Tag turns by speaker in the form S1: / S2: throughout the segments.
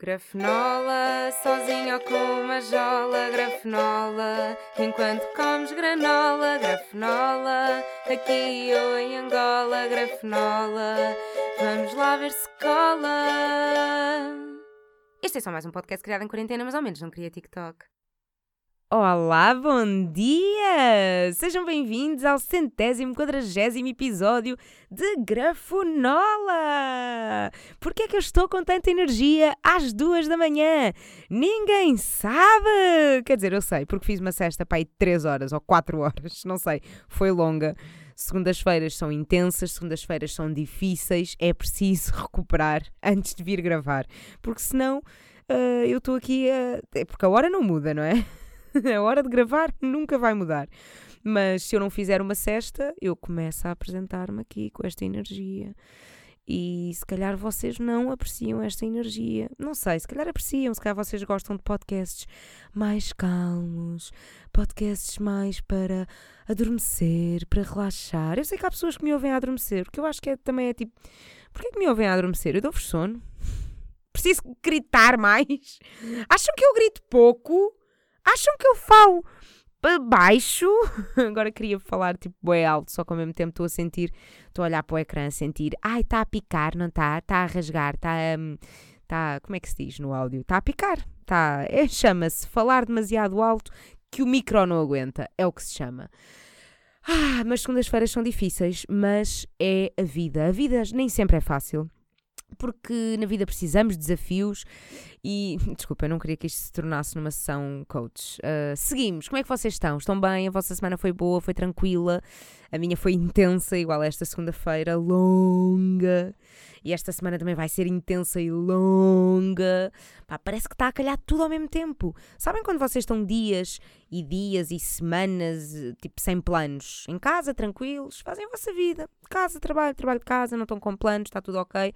S1: Grafenola, sozinho ou com uma jola, grafenola, enquanto comes granola, grafenola, aqui ou em Angola, grafenola, vamos lá ver se cola. Este é só mais um podcast criado em quarentena, mas ao menos não queria TikTok. Olá, bom dia! Sejam bem-vindos ao centésimo quadragésimo episódio de Grafonola! Porquê é que eu estou com tanta energia às duas da manhã? Ninguém sabe! Quer dizer, eu sei, porque fiz uma cesta para aí três horas ou quatro horas, não sei, foi longa. Segundas-feiras são intensas, segundas-feiras são difíceis, é preciso recuperar antes de vir gravar, porque senão uh, eu estou aqui a. É porque a hora não muda, não é? a hora de gravar nunca vai mudar. Mas se eu não fizer uma cesta, eu começo a apresentar-me aqui com esta energia. E se calhar vocês não apreciam esta energia. Não sei, se calhar apreciam, se calhar vocês gostam de podcasts mais calmos, podcasts mais para adormecer, para relaxar. Eu sei que há pessoas que me ouvem a adormecer, porque eu acho que é, também é tipo. Porquê que me ouvem a adormecer? Eu dou-vos sono. Preciso gritar mais? Acham que eu grito pouco? Acham que eu falo baixo? Agora queria falar tipo bem alto, só que ao mesmo tempo estou a sentir, estou a olhar para o ecrã, a sentir, ai, está a picar, não está? Está a rasgar, está a. Um, tá, como é que se diz no áudio? Está a picar. Tá, é, chama-se falar demasiado alto que o micro não aguenta. É o que se chama. Ah, mas segundas-feiras são difíceis, mas é a vida. A vida nem sempre é fácil porque na vida precisamos de desafios e, desculpa, eu não queria que isto se tornasse numa sessão coach. Uh, seguimos, como é que vocês estão? Estão bem? A vossa semana foi boa, foi tranquila? A minha foi intensa, igual esta segunda-feira, longa. E esta semana também vai ser intensa e longa. Pá, parece que está a calhar tudo ao mesmo tempo. Sabem quando vocês estão dias e dias e semanas, tipo, sem planos? Em casa, tranquilos, fazem a vossa vida. Casa, trabalho, trabalho de casa, não estão com planos, está tudo ok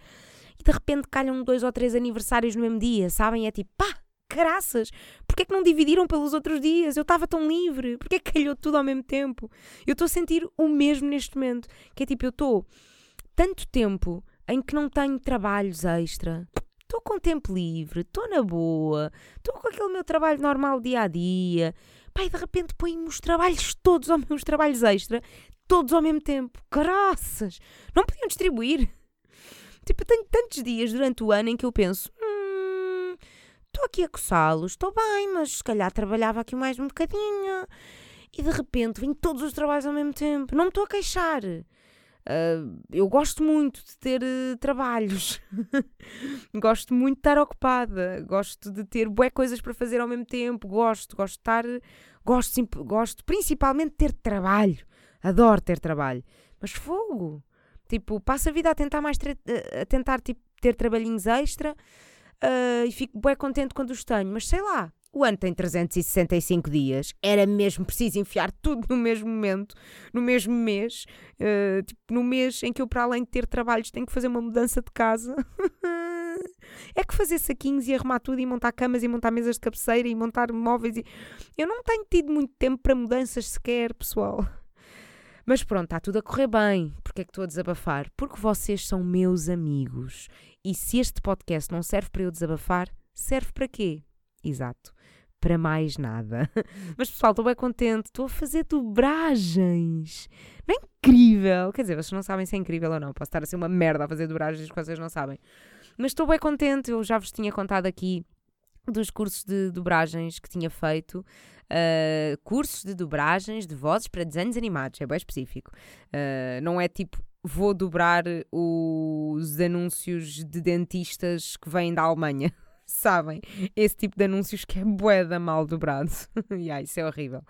S1: e de repente calham dois ou três aniversários no mesmo dia, sabem? É tipo, pá, graças! Porquê é que não dividiram pelos outros dias? Eu estava tão livre, porquê é que calhou tudo ao mesmo tempo? Eu estou a sentir o mesmo neste momento, que é tipo, eu estou tanto tempo em que não tenho trabalhos extra, estou com tempo livre, estou na boa, estou com aquele meu trabalho normal dia a dia. Pai, de repente põe-me os trabalhos todos, os meus trabalhos extra, todos ao mesmo tempo. Graças! Não podiam distribuir? Tipo, tenho tantos dias durante o ano em que eu penso: estou hum, aqui a coçá-los, estou bem, mas se calhar trabalhava aqui mais um bocadinho. E de repente vêm todos os trabalhos ao mesmo tempo. Não me estou a queixar. Uh, eu gosto muito de ter uh, trabalhos, gosto muito de estar ocupada, gosto de ter bué coisas para fazer ao mesmo tempo, gosto, gosto de estar, gosto, gosto principalmente de ter trabalho, adoro ter trabalho, mas fogo, Tipo, passo a vida a tentar mais a tentar tipo, ter trabalhinhos extra uh, e fico bem contente quando os tenho, mas sei lá. O ano tem 365 dias, era mesmo preciso enfiar tudo no mesmo momento, no mesmo mês, uh, tipo, no mês em que eu, para além de ter trabalhos, tenho que fazer uma mudança de casa. é que fazer saquinhos e arrumar tudo e montar camas e montar mesas de cabeceira e montar móveis e... Eu não tenho tido muito tempo para mudanças sequer, pessoal. Mas pronto, está tudo a correr bem. Porque é que estou a desabafar? Porque vocês são meus amigos. E se este podcast não serve para eu desabafar, serve para quê? Exato. Para mais nada. Mas pessoal, estou bem contente. Estou a fazer dobragens. Não é incrível? Quer dizer, vocês não sabem se é incrível ou não. Posso estar a ser uma merda a fazer dobragens que vocês não sabem. Mas estou bem contente. Eu já vos tinha contado aqui dos cursos de dobragens que tinha feito, uh, cursos de dobragens de vozes para desenhos animados, é bem específico. Uh, não é tipo, vou dobrar os anúncios de dentistas que vêm da Alemanha. Sabem? Esse tipo de anúncios que é boeda mal dobrado. e yeah, isso é horrível.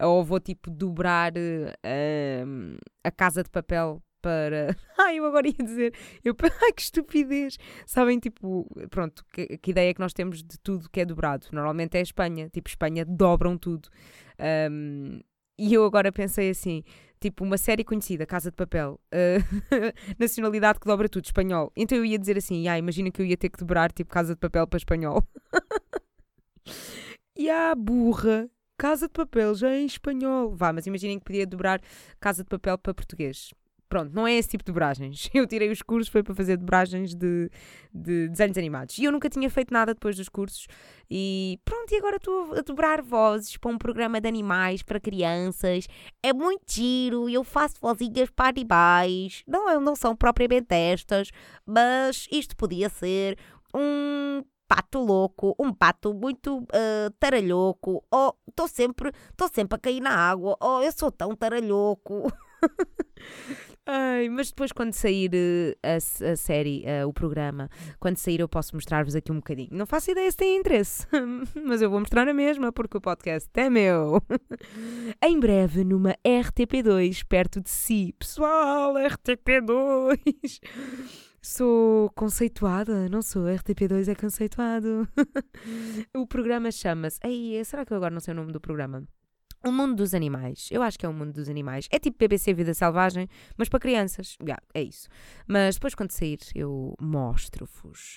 S1: Ou vou tipo dobrar uh, a casa de papel para. Ai, eu agora ia dizer. Eu... Ai, que estupidez! Sabem, tipo, pronto, que, que, ideia que nós temos de tudo que é dobrado? Normalmente é a Espanha. Tipo, Espanha dobram tudo. Um, e eu agora pensei assim, tipo, uma série conhecida, Casa de Papel, uh, nacionalidade que dobra tudo, espanhol. Então eu ia dizer assim, ah, imagina que eu ia ter que dobrar, tipo, Casa de Papel para espanhol. e a burra, Casa de Papel já é em espanhol. Vá, mas imaginem que podia dobrar Casa de Papel para português Pronto, não é esse tipo de dobragens. Eu tirei os cursos, foi para fazer dobragens de, de desenhos animados. E eu nunca tinha feito nada depois dos cursos. E pronto, e agora estou a dobrar vozes para um programa de animais para crianças. É muito giro, eu faço vozinhas para animais. Não, não são propriamente estas, mas isto podia ser um pato louco, um pato muito uh, taralhoco, ou estou sempre, sempre a cair na água, ou eu sou tão taralhoco. Ai, mas depois quando sair uh, a, a, série, uh, o programa, quando sair eu posso mostrar-vos aqui um bocadinho. Não faço ideia se tem interesse, mas eu vou mostrar na mesma porque o podcast é meu. em breve numa RTP2 perto de si. Pessoal, RTP2! Sou conceituada, não sou. RTP2 é conceituado. o programa chama-se. Será que eu agora não sei o nome do programa? O Mundo dos Animais. Eu acho que é o Mundo dos Animais. É tipo BBC Vida Selvagem, mas para crianças. Yeah, é isso. Mas depois, quando sair, eu mostro-vos.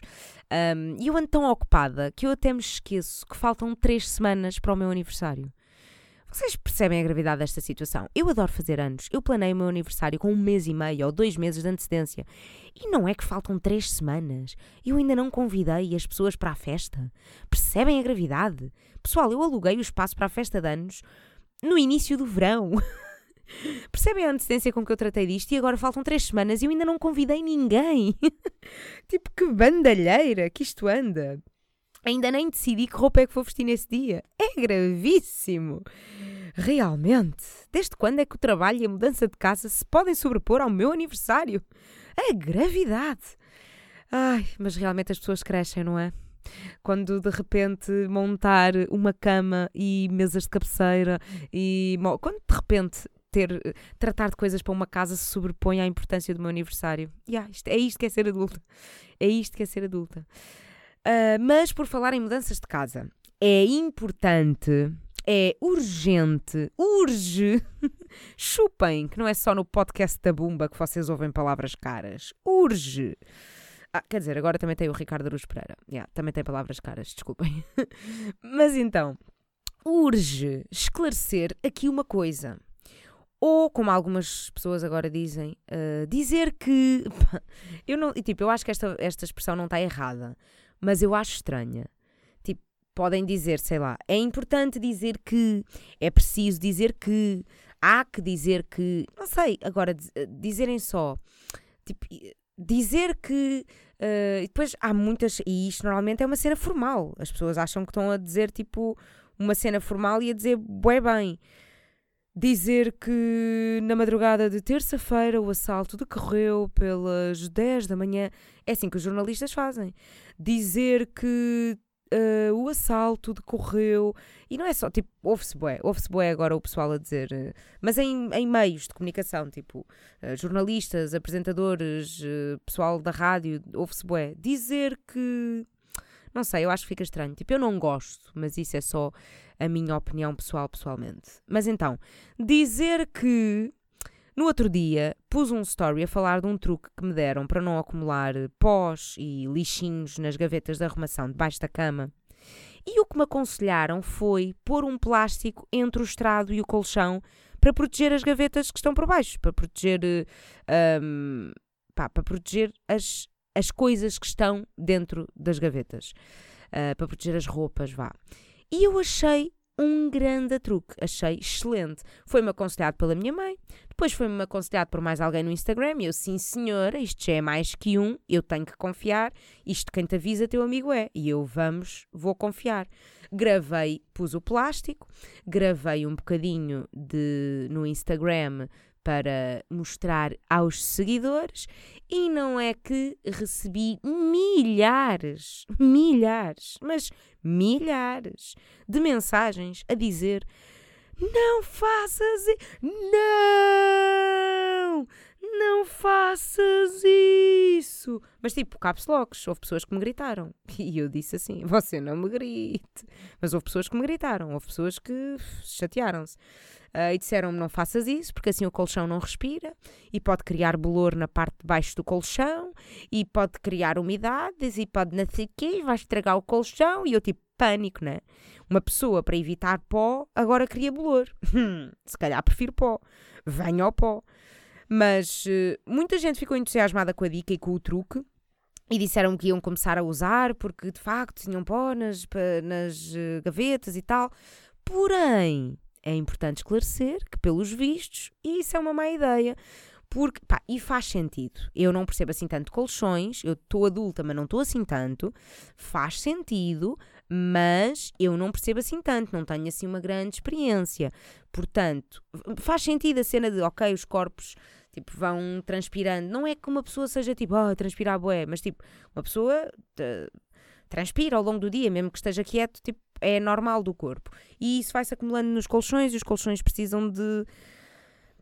S1: Um, e eu ando tão ocupada que eu até me esqueço que faltam três semanas para o meu aniversário. Vocês percebem a gravidade desta situação? Eu adoro fazer anos. Eu planei o meu aniversário com um mês e meio ou dois meses de antecedência. E não é que faltam três semanas. Eu ainda não convidei as pessoas para a festa. Percebem a gravidade? Pessoal, eu aluguei o espaço para a festa de anos no início do verão. Percebem a antecedência com que eu tratei disto? E agora faltam três semanas e eu ainda não convidei ninguém. tipo, que bandalheira que isto anda. Ainda nem decidi que roupa é que vou vestir nesse dia. É gravíssimo. Realmente, desde quando é que o trabalho e a mudança de casa se podem sobrepor ao meu aniversário? A gravidade. Ai, mas realmente as pessoas crescem, não é? Quando de repente montar uma cama e mesas de cabeceira e quando de repente ter tratar de coisas para uma casa se sobrepõe à importância do meu aniversário. Yeah, isto, é isto que é ser adulta. É isto que é ser adulta. Uh, mas por falar em mudanças de casa, é importante, é urgente, urge, chupem, que não é só no podcast da Bumba que vocês ouvem palavras caras. Urge. Ah, quer dizer, agora também tem o Ricardo Aruz Pereira. Yeah, também tem palavras caras, desculpem. Mas então, urge esclarecer aqui uma coisa. Ou, como algumas pessoas agora dizem, uh, dizer que. eu não. Tipo, eu acho que esta, esta expressão não está errada mas eu acho estranha. Tipo, podem dizer, sei lá, é importante dizer que, é preciso dizer que, há que dizer que, não sei, agora eh, dizerem só, tipo, dizer que. Uh, depois há muitas, e isto normalmente é uma cena formal. As pessoas acham que estão a dizer tipo uma cena formal e a dizer bué bem dizer que na madrugada de terça-feira o assalto decorreu pelas 10 da manhã. É assim que os jornalistas fazem. Dizer que uh, o assalto decorreu. E não é só, tipo, ouve-se bué, ouve-se bué agora o pessoal a dizer, uh, mas em, em meios de comunicação, tipo, uh, jornalistas, apresentadores, pessoal da rádio, ouve-se bué. Dizer que. Não sei, eu acho que fica estranho. Tipo, eu não gosto, mas isso é só a minha opinião pessoal, pessoalmente. Mas então, dizer que no outro dia pus um story a falar de um truque que me deram para não acumular pós e lixinhos nas gavetas de arrumação debaixo da cama. E o que me aconselharam foi pôr um plástico entre o estrado e o colchão para proteger as gavetas que estão por baixo, para proteger, um, pá, para proteger as, as coisas que estão dentro das gavetas, uh, para proteger as roupas, vá. E eu achei um grande truque, achei excelente. Foi-me aconselhado pela minha mãe, depois foi-me aconselhado por mais alguém no Instagram, e eu, sim senhora, isto já é mais que um, eu tenho que confiar, isto quem te avisa teu amigo é, e eu vamos, vou confiar. Gravei, pus o plástico, gravei um bocadinho de, no Instagram para mostrar aos seguidores e não é que recebi milhares, milhares, mas milhares de mensagens a dizer: Não faças! Não! Não faças isso! Mas tipo, caps locks, houve pessoas que me gritaram. E eu disse assim: Você não me grite. Mas houve pessoas que me gritaram, houve pessoas que chatearam-se. Uh, e disseram-me não faças isso, porque assim o colchão não respira e pode criar bolor na parte de baixo do colchão e pode criar umidades e pode não sei vai estragar o colchão. E eu tipo, pânico, né? Uma pessoa para evitar pó agora cria bolor. Se calhar prefiro pó. Venha ao pó. Mas uh, muita gente ficou entusiasmada com a dica e com o truque. E disseram que iam começar a usar porque de facto tinham pó nas, nas uh, gavetas e tal. Porém, é importante esclarecer que, pelos vistos, isso é uma má ideia. Porque, pá, e faz sentido. Eu não percebo assim tanto colchões, eu estou adulta, mas não estou assim tanto. Faz sentido, mas eu não percebo assim tanto, não tenho assim uma grande experiência. Portanto, faz sentido a cena de, ok, os corpos tipo, vão transpirando. Não é que uma pessoa seja tipo, oh, transpirar boé, mas tipo, uma pessoa te, transpira ao longo do dia, mesmo que esteja quieto, tipo, é normal do corpo. E isso vai-se acumulando nos colchões e os colchões precisam de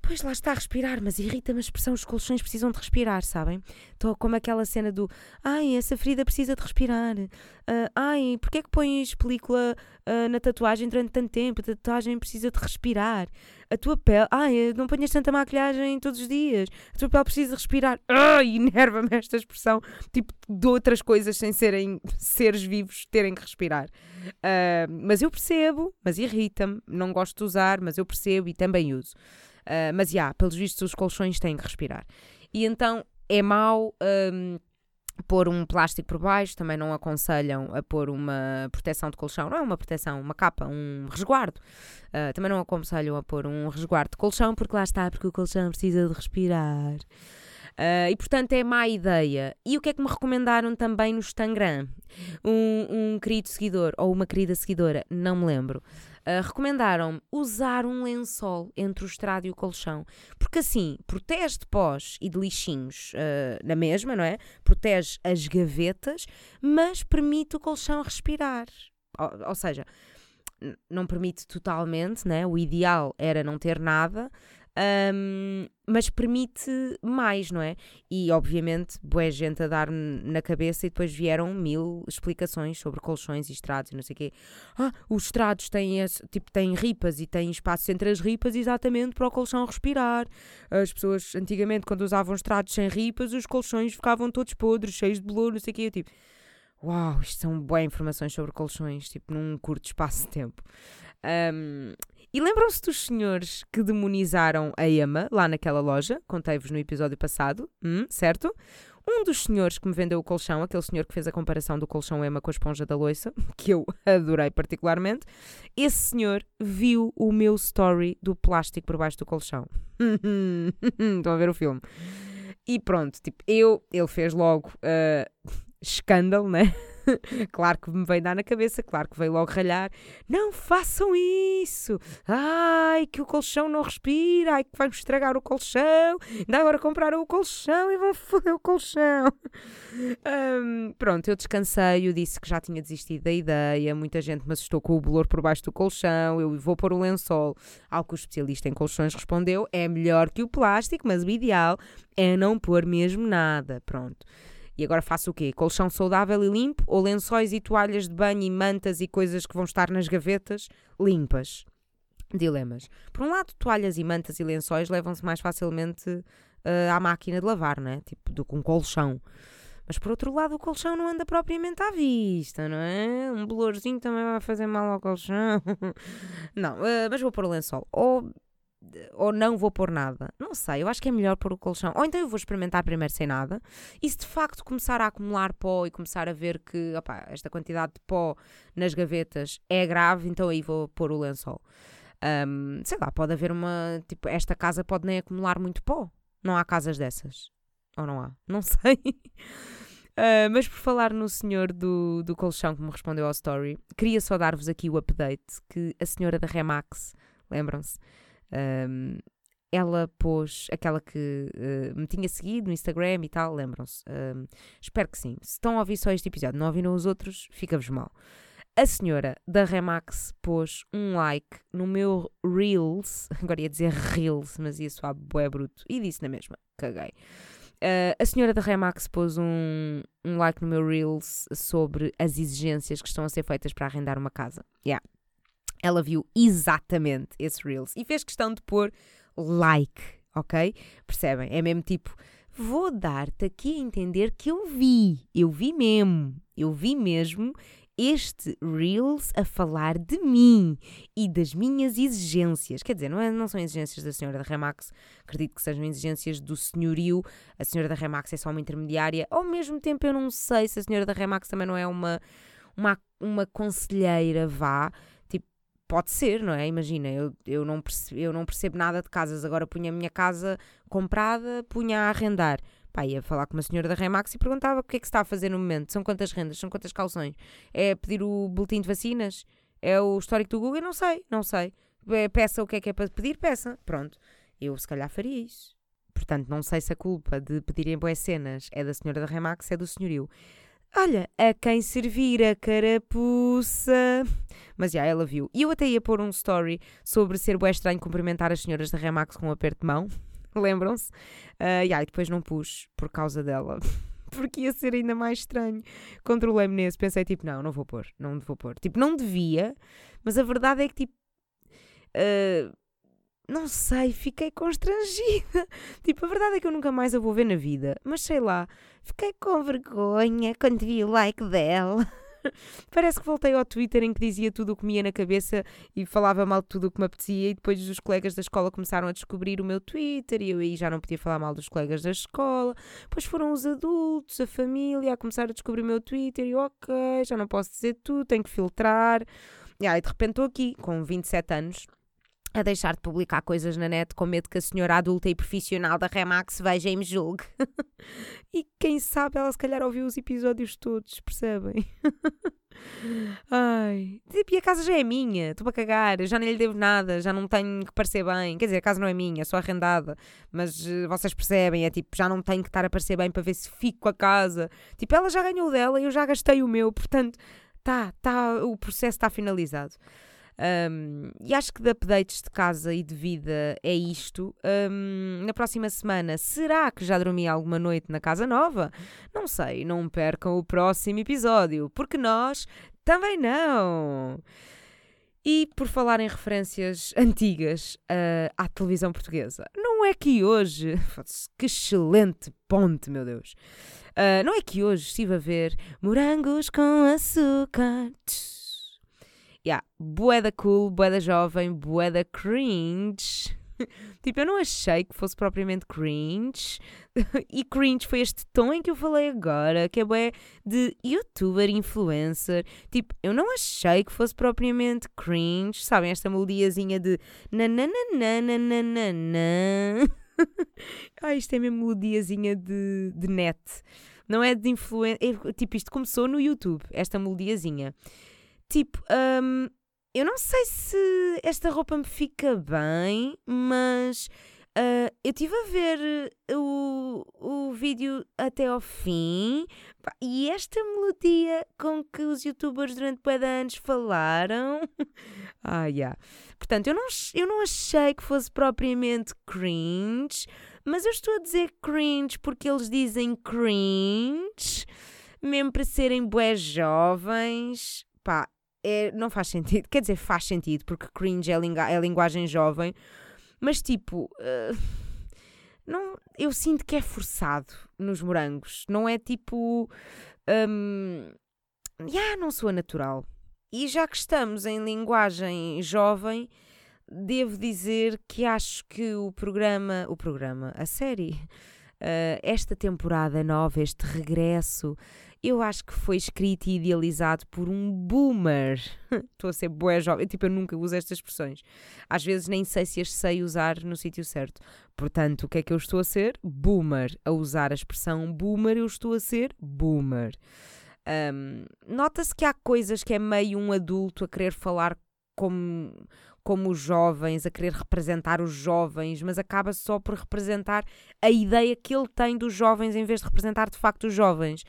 S1: Pois lá está a respirar, mas irrita-me a expressão: os colchões precisam de respirar, sabem? Estou como aquela cena do ai, essa ferida precisa de respirar. Uh, ai, porquê é que pões película uh, na tatuagem durante tanto tempo? A tatuagem precisa de respirar. A tua pele, ai, não ponhas tanta maquilhagem todos os dias. A tua pele precisa de respirar. Ai, enerva-me esta expressão. Tipo, de outras coisas sem serem seres vivos terem que respirar. Uh, mas eu percebo, mas irrita-me. Não gosto de usar, mas eu percebo e também uso. Uh, mas, já, yeah, pelos vistos, os colchões têm que respirar. E então é mau um, pôr um plástico por baixo, também não aconselham a pôr uma proteção de colchão, não é uma proteção, uma capa, um resguardo. Uh, também não aconselham a pôr um resguardo de colchão, porque lá está, porque o colchão precisa de respirar. Uh, e portanto é má ideia. E o que é que me recomendaram também no Instagram? Um, um querido seguidor ou uma querida seguidora, não me lembro. Uh, recomendaram-me usar um lençol entre o estrado e o colchão, porque assim protege de pós e de lixinhos uh, na mesma, não é? Protege as gavetas, mas permite o colchão respirar. Ou, ou seja, não permite totalmente, né? o ideal era não ter nada, um, mas permite mais, não é? E obviamente, boa gente a dar-me na cabeça e depois vieram mil explicações sobre colchões e estrados e não sei o quê. Ah, os estrados têm, esse, tipo, têm ripas e têm espaço entre as ripas exatamente para o colchão respirar. As pessoas antigamente, quando usavam estrados sem ripas, os colchões ficavam todos podres, cheios de bolor, não sei o quê. Eu tipo, uau, isto são boas informações sobre colchões, tipo, num curto espaço de tempo. Um, e lembram-se dos senhores que demonizaram a Emma lá naquela loja? Contei-vos no episódio passado, hum, certo? Um dos senhores que me vendeu o colchão, aquele senhor que fez a comparação do colchão Emma com a esponja da loiça, que eu adorei particularmente, esse senhor viu o meu story do plástico por baixo do colchão. Estão a ver o filme? E pronto, tipo, eu, ele fez logo uh, escândalo, né? claro que me veio dar na cabeça, claro que veio logo ralhar. Não façam isso! Ai, que o colchão não respira, ai, que vai estragar o colchão, ainda agora compraram o colchão e vão foder o colchão. Um, pronto, eu descansei, eu disse que já tinha desistido da ideia, muita gente me assustou com o bolor por baixo do colchão, eu vou pôr o lençol. Ao que o especialista em colchões respondeu: é melhor que o plástico, mas o ideal é não pôr mesmo nada. Pronto. E agora faço o quê? Colchão saudável e limpo ou lençóis e toalhas de banho e mantas e coisas que vão estar nas gavetas limpas? Dilemas. Por um lado, toalhas e mantas e lençóis levam-se mais facilmente uh, à máquina de lavar, não é? Tipo, do que um colchão. Mas por outro lado, o colchão não anda propriamente à vista, não é? Um bolorzinho também vai fazer mal ao colchão. não, uh, mas vou pôr o lençol. Ou ou não vou pôr nada. Não sei, eu acho que é melhor pôr o colchão. Ou então eu vou experimentar primeiro sem nada. E se de facto começar a acumular pó e começar a ver que opa, esta quantidade de pó nas gavetas é grave, então aí vou pôr o lençol. Um, sei lá, pode haver uma. Tipo, esta casa pode nem acumular muito pó. Não há casas dessas. Ou não há? Não sei. Uh, mas por falar no senhor do, do colchão que me respondeu ao story, queria só dar-vos aqui o update que a senhora da Remax, lembram-se, um, ela pôs aquela que uh, me tinha seguido no Instagram e tal, lembram-se? Um, espero que sim. Se estão a ouvir só este episódio, não ouviram os outros, fica-vos mal. A senhora da Remax pôs um like no meu Reels, agora ia dizer Reels, mas ia soar bué bruto, e disse na mesma, caguei. Uh, a senhora da Remax pôs um, um like no meu Reels sobre as exigências que estão a ser feitas para arrendar uma casa. Yeah, ela viu exatamente esse Reels e fez questão de pôr like, ok? Percebem? É mesmo tipo, vou dar-te aqui a entender que eu vi, eu vi mesmo, eu vi mesmo este Reels a falar de mim e das minhas exigências. Quer dizer, não, é, não são exigências da senhora da Remax, acredito que sejam exigências do senhorio. A senhora da Remax é só uma intermediária. Ao mesmo tempo, eu não sei se a senhora da Remax também não é uma, uma, uma conselheira, vá. Pode ser, não é? Imagina, eu, eu, não percebo, eu não percebo nada de casas, agora punha a minha casa comprada, punha a arrendar Pá, ia falar com uma senhora da Remax e perguntava o que é que se está a fazer no momento. São quantas rendas? São quantas calções? É pedir o boletim de vacinas? É o histórico do Google? Não sei, não sei. É, peça o que é que é para pedir, peça. Pronto. Eu se calhar faria isso. Portanto, não sei se a culpa de pedirem boas cenas é da senhora da Remax, é do senhorio. Olha, a quem servir a carapuça. Mas já, ela viu. E eu até ia pôr um story sobre ser bué estranho cumprimentar as senhoras da Remax com um aperto de mão. lembram-se? Uh, e aí depois não pus por causa dela. Porque ia ser ainda mais estranho. Controlei-me nesse, pensei tipo, não, não vou pôr, não vou pôr. Tipo, não devia, mas a verdade é que tipo. Uh, não sei, fiquei constrangida. Tipo, a verdade é que eu nunca mais a vou ver na vida. Mas sei lá, fiquei com vergonha quando vi o like dela. Parece que voltei ao Twitter em que dizia tudo o que me ia na cabeça e falava mal de tudo o que me apetecia, e depois os colegas da escola começaram a descobrir o meu Twitter e eu aí já não podia falar mal dos colegas da escola. Depois foram os adultos, a família, a começar a descobrir o meu Twitter e ok, já não posso dizer tudo, tenho que filtrar. E aí de repente estou aqui, com 27 anos a deixar de publicar coisas na net com medo que a senhora adulta e profissional da Remax veja e me julgue. e quem sabe ela se calhar ouviu os episódios todos, percebem? Ai, tipo, e a casa já é minha, estou para cagar, já nem lhe devo nada, já não tenho que parecer bem. Quer dizer, a casa não é minha, só arrendada, mas uh, vocês percebem, é tipo, já não tenho que estar a parecer bem para ver se fico com a casa. Tipo, ela já ganhou dela e eu já gastei o meu, portanto, tá, tá, o processo está finalizado. Um, e acho que de updates de casa e de vida é isto. Um, na próxima semana, será que já dormi alguma noite na casa nova? Não sei, não percam o próximo episódio, porque nós também não. E por falar em referências antigas uh, à televisão portuguesa, não é que hoje. Que excelente ponte, meu Deus! Uh, não é que hoje estive a ver morangos com açúcar. Yeah, boeda cool, boeda jovem, boeda cringe. tipo, eu não achei que fosse propriamente cringe. e cringe foi este tom em que eu falei agora, que é bué de youtuber, influencer. Tipo, eu não achei que fosse propriamente cringe. Sabem, esta melodiazinha de nananana. ah, isto é mesmo melodiazinha de, de net. Não é de influência. É, tipo, isto começou no YouTube, esta melodiazinha. Tipo, um, eu não sei se esta roupa me fica bem, mas uh, eu estive a ver o, o vídeo até ao fim e esta melodia com que os youtubers durante bué anos falaram. ah, yeah. Portanto, eu não, eu não achei que fosse propriamente cringe, mas eu estou a dizer cringe porque eles dizem cringe, mesmo para serem bué jovens. Pá, é, não faz sentido. Quer dizer, faz sentido, porque cringe é, lingu é linguagem jovem, mas tipo. Uh, não, eu sinto que é forçado nos morangos. Não é tipo. Um, yeah, não soa natural. E já que estamos em linguagem jovem, devo dizer que acho que o programa. O programa, a série. Uh, esta temporada nova, este regresso eu acho que foi escrito e idealizado por um boomer. Estou a ser boa jovem, tipo, eu nunca uso estas expressões. Às vezes nem sei se as sei usar no sítio certo. Portanto, o que é que eu estou a ser? Boomer. A usar a expressão boomer, eu estou a ser boomer. Um, Nota-se que há coisas que é meio um adulto a querer falar como, como os jovens, a querer representar os jovens, mas acaba só por representar a ideia que ele tem dos jovens em vez de representar de facto os jovens.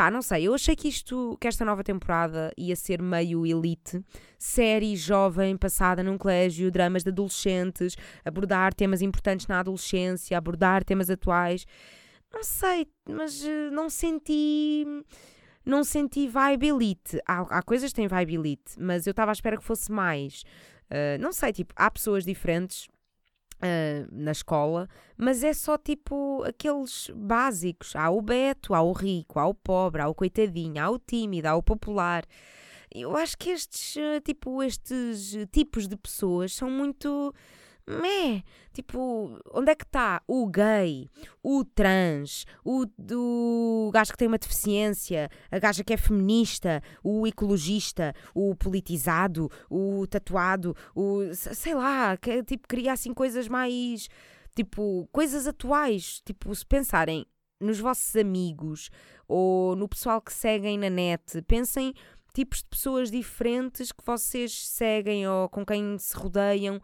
S1: Pá, não sei, eu achei que isto, que esta nova temporada ia ser meio elite, série jovem, passada num colégio, dramas de adolescentes, abordar temas importantes na adolescência, abordar temas atuais. Não sei, mas uh, não senti. Não senti vibe elite. Há, há coisas que têm vibe elite, mas eu estava à espera que fosse mais. Uh, não sei, tipo, há pessoas diferentes Uh, na escola, mas é só tipo aqueles básicos. Há o Beto, há o rico, há o pobre, há o coitadinho, há o tímido, há o popular. Eu acho que estes, tipo, estes tipos de pessoas são muito Mé, tipo, onde é que está o gay, o trans, o do gajo que tem uma deficiência, a gaja que é feminista, o ecologista, o politizado, o tatuado, o sei lá, que tipo cria assim coisas mais tipo coisas atuais, tipo se pensarem nos vossos amigos ou no pessoal que seguem na net, pensem tipos de pessoas diferentes que vocês seguem ou com quem se rodeiam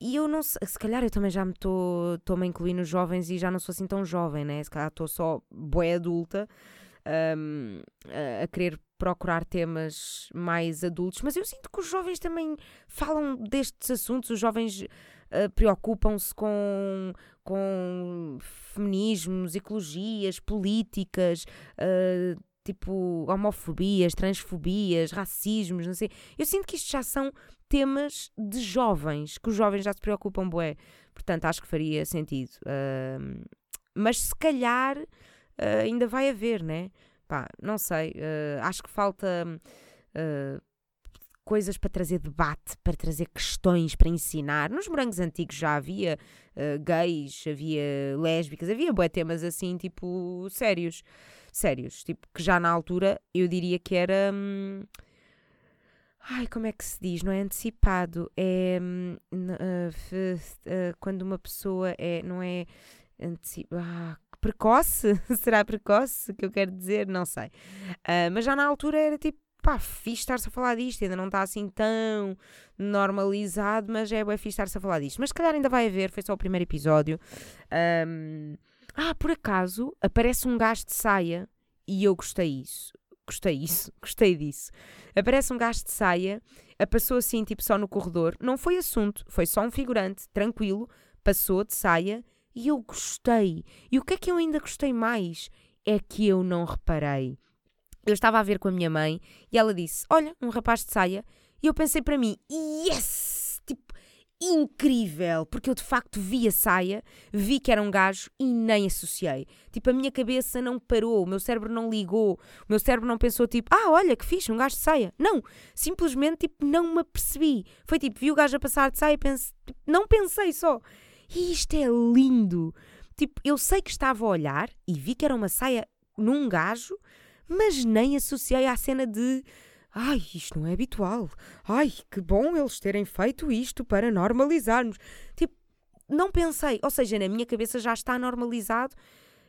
S1: e eu não sei, se calhar eu também já me estou-me a incluir nos jovens e já não sou assim tão jovem, né? Se calhar estou só boé adulta um, a, a querer procurar temas mais adultos, mas eu sinto que os jovens também falam destes assuntos, os jovens uh, preocupam-se com, com feminismos, ecologias, políticas, uh, tipo homofobias, transfobias, racismos, não sei. Eu sinto que isto já são temas de jovens, que os jovens já se preocupam, bué. Portanto, acho que faria sentido. Uh, mas se calhar uh, ainda vai haver, né? Pá, não sei. Uh, acho que falta ah, coisas para trazer debate, para trazer questões, para ensinar. Nos morangos antigos já havia gays, havia lésbicas, havia bué temas assim, tipo, sérios. Sérios. Tipo, que já na altura eu diria que era. Hum, Ai, como é que se diz? Não é antecipado. É uh, uh, quando uma pessoa é. Não é. Ah, precoce? Será precoce que eu quero dizer? Não sei. Uh, mas já na altura era tipo. Pá, fixe estar-se a falar disto, ainda não está assim tão normalizado, mas é, é fixe estar-se a falar disto. Mas se calhar ainda vai haver, foi só o primeiro episódio. Um, ah, por acaso aparece um gajo de saia e eu gostei isso gostei isso, gostei disso. Aparece um gajo de saia, passou assim, tipo, só no corredor. Não foi assunto, foi só um figurante, tranquilo, passou de saia e eu gostei. E o que é que eu ainda gostei mais? É que eu não reparei. Eu estava a ver com a minha mãe e ela disse: Olha, um rapaz de saia. E eu pensei para mim: Yes! Incrível, porque eu de facto vi a saia, vi que era um gajo e nem associei. Tipo, a minha cabeça não parou, o meu cérebro não ligou, o meu cérebro não pensou tipo, ah, olha que fixe, um gajo de saia. Não, simplesmente tipo, não me apercebi. Foi tipo, vi o gajo a passar de saia e pense, tipo, não pensei só. E isto é lindo. Tipo, eu sei que estava a olhar e vi que era uma saia num gajo, mas nem associei à cena de Ai, isto não é habitual. Ai, que bom eles terem feito isto para normalizarmos. Tipo, não pensei. Ou seja, na minha cabeça já está normalizado,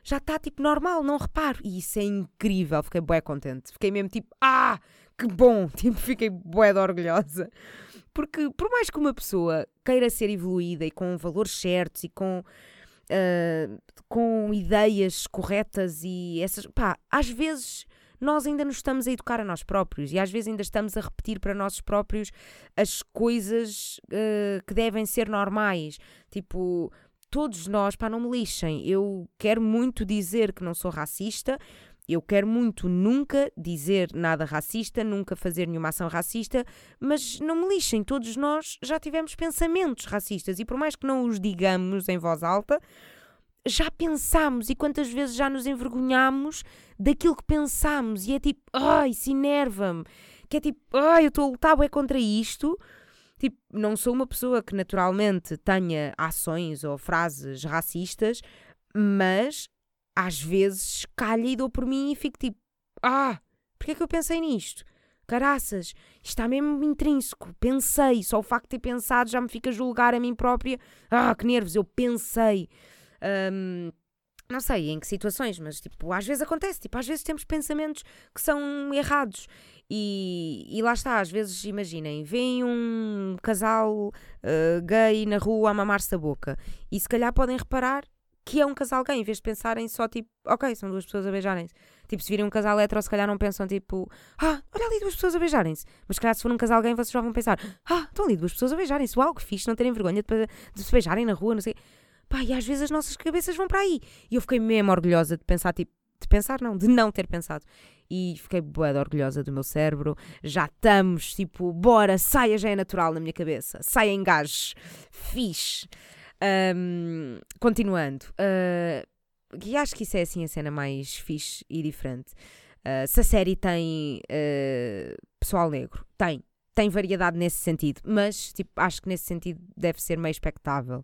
S1: já está tipo normal, não reparo. E isso é incrível. Fiquei bué contente. Fiquei mesmo tipo, ah, que bom. Tipo, fiquei bué de orgulhosa. Porque por mais que uma pessoa queira ser evoluída e com valores certos e com. Uh, com ideias corretas e essas. pá, às vezes nós ainda nos estamos a educar a nós próprios e às vezes ainda estamos a repetir para nós próprios as coisas uh, que devem ser normais. Tipo, todos nós, pá, não me lixem. Eu quero muito dizer que não sou racista. Eu quero muito nunca dizer nada racista, nunca fazer nenhuma ação racista, mas não me lixem, todos nós já tivemos pensamentos racistas e por mais que não os digamos em voz alta, já pensámos e quantas vezes já nos envergonhámos daquilo que pensámos e é tipo, ai, isso enerva-me. Que é tipo, ai, eu estou a lutar é contra isto. Tipo, não sou uma pessoa que naturalmente tenha ações ou frases racistas, mas às vezes calha e dou por mim e fico tipo, ah, porque é que eu pensei nisto? Caraças, isto está mesmo intrínseco. Pensei, só o facto de ter pensado já me fica a julgar a mim própria. Ah, que nervos, eu pensei. Um, não sei em que situações, mas tipo, às vezes acontece, tipo, às vezes temos pensamentos que são errados. E, e lá está, às vezes, imaginem, vem um casal uh, gay na rua a mamar-se a boca e se calhar podem reparar que é um casal gay, em vez de pensarem só tipo, ok, são duas pessoas a beijarem-se. Tipo, se virem um casal hetero, se calhar não pensam tipo, ah, olha ali duas pessoas a beijarem-se. Mas se calhar se for um casal gay, vocês já vão pensar, ah, estão ali duas pessoas a beijarem-se. Uau, que fixe não terem vergonha de, de se beijarem na rua, não sei. Pá, e às vezes as nossas cabeças vão para aí. E eu fiquei mesmo orgulhosa de pensar, tipo, de pensar não, de não ter pensado. E fiquei boa orgulhosa do meu cérebro. Já estamos, tipo, bora, saia já é natural na minha cabeça. Saia em gajos. Fixe. Um, continuando. Uh, e acho que isso é assim a cena mais fixe e diferente. Uh, se a série tem uh, pessoal negro, tem. Tem variedade nesse sentido, mas tipo, acho que nesse sentido deve ser meio expectável.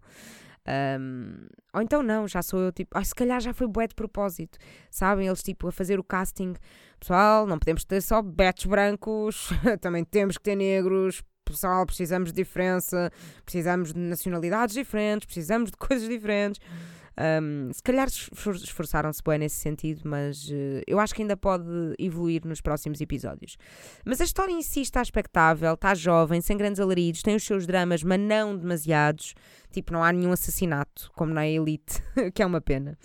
S1: Um, ou então não, já sou eu tipo, ah, se calhar já foi bué de propósito, sabem? Eles tipo a fazer o casting, pessoal, não podemos ter só betos brancos, também temos que ter negros, pessoal, precisamos de diferença, precisamos de nacionalidades diferentes, precisamos de coisas diferentes. Um, se calhar esforçaram-se bem nesse sentido, mas uh, eu acho que ainda pode evoluir nos próximos episódios. Mas a história em si está expectável, está jovem, sem grandes alaridos, tem os seus dramas, mas não demasiados. Tipo, não há nenhum assassinato, como na Elite, que é uma pena.